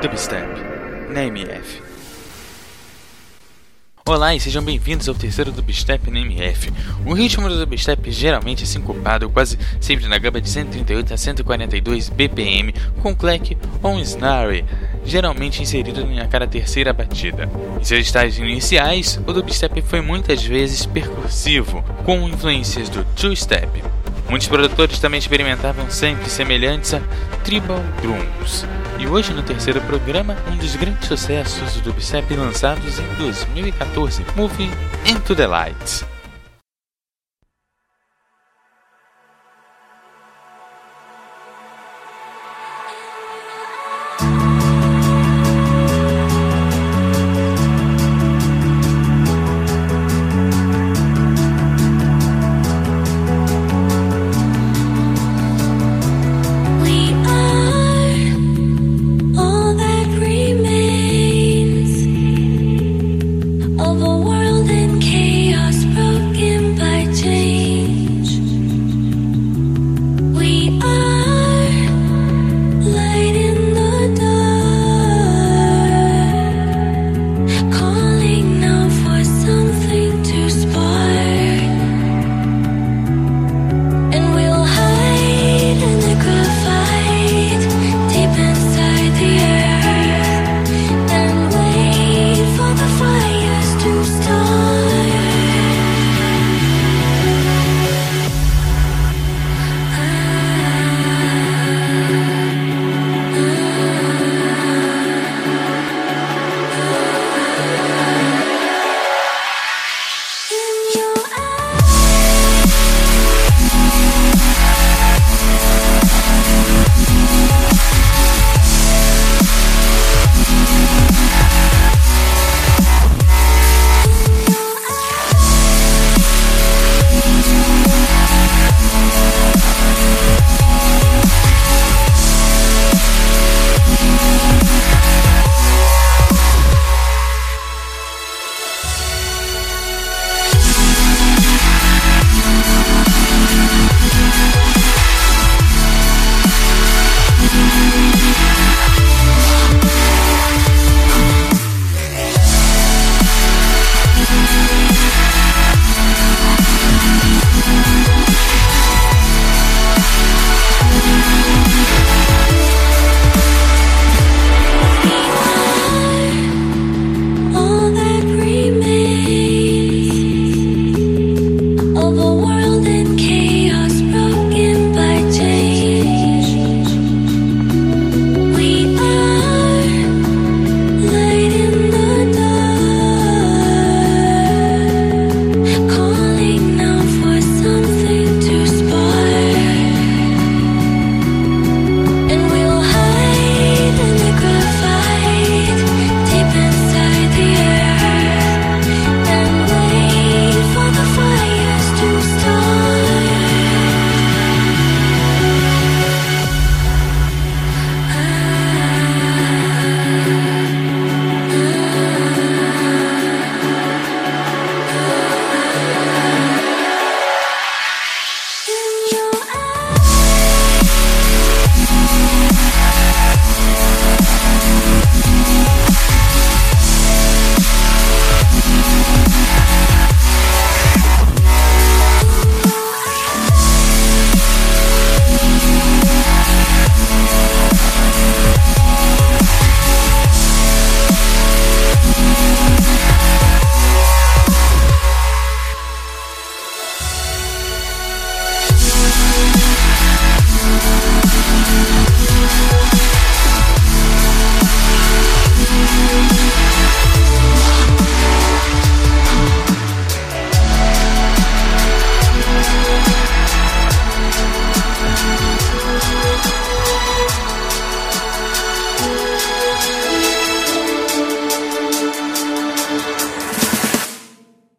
Dubstep na MF. Olá e sejam bem-vindos ao terceiro Dubstep na MF. O ritmo do Dubstep geralmente é sincopado, quase sempre na gama de 138 a 142 BPM, com clack ou um snare, geralmente inserido na cada terceira batida. Em seus estágios iniciais, o Dubstep foi muitas vezes percussivo, com influências do two-step. Muitos produtores também experimentavam sempre semelhantes a tribal drums. E hoje no terceiro programa, um dos grandes sucessos do dubstep lançados em 2014, Moving Into the Light.